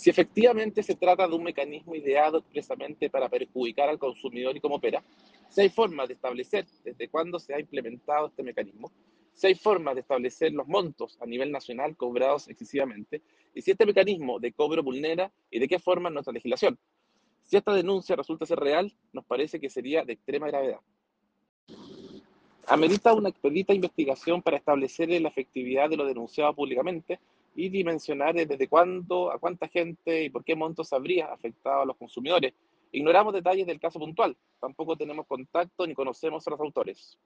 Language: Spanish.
Si efectivamente se trata de un mecanismo ideado expresamente para perjudicar al consumidor y cómo opera, si hay formas de establecer desde cuándo se ha implementado este mecanismo, si hay formas de establecer los montos a nivel nacional cobrados excesivamente, y si este mecanismo de cobro vulnera y de qué forma nuestra legislación. Si esta denuncia resulta ser real, nos parece que sería de extrema gravedad. Amerita una expedita investigación para establecer la efectividad de lo denunciado públicamente y dimensionar desde cuándo, a cuánta gente y por qué montos habría afectado a los consumidores. Ignoramos detalles del caso puntual, tampoco tenemos contacto ni conocemos a los autores.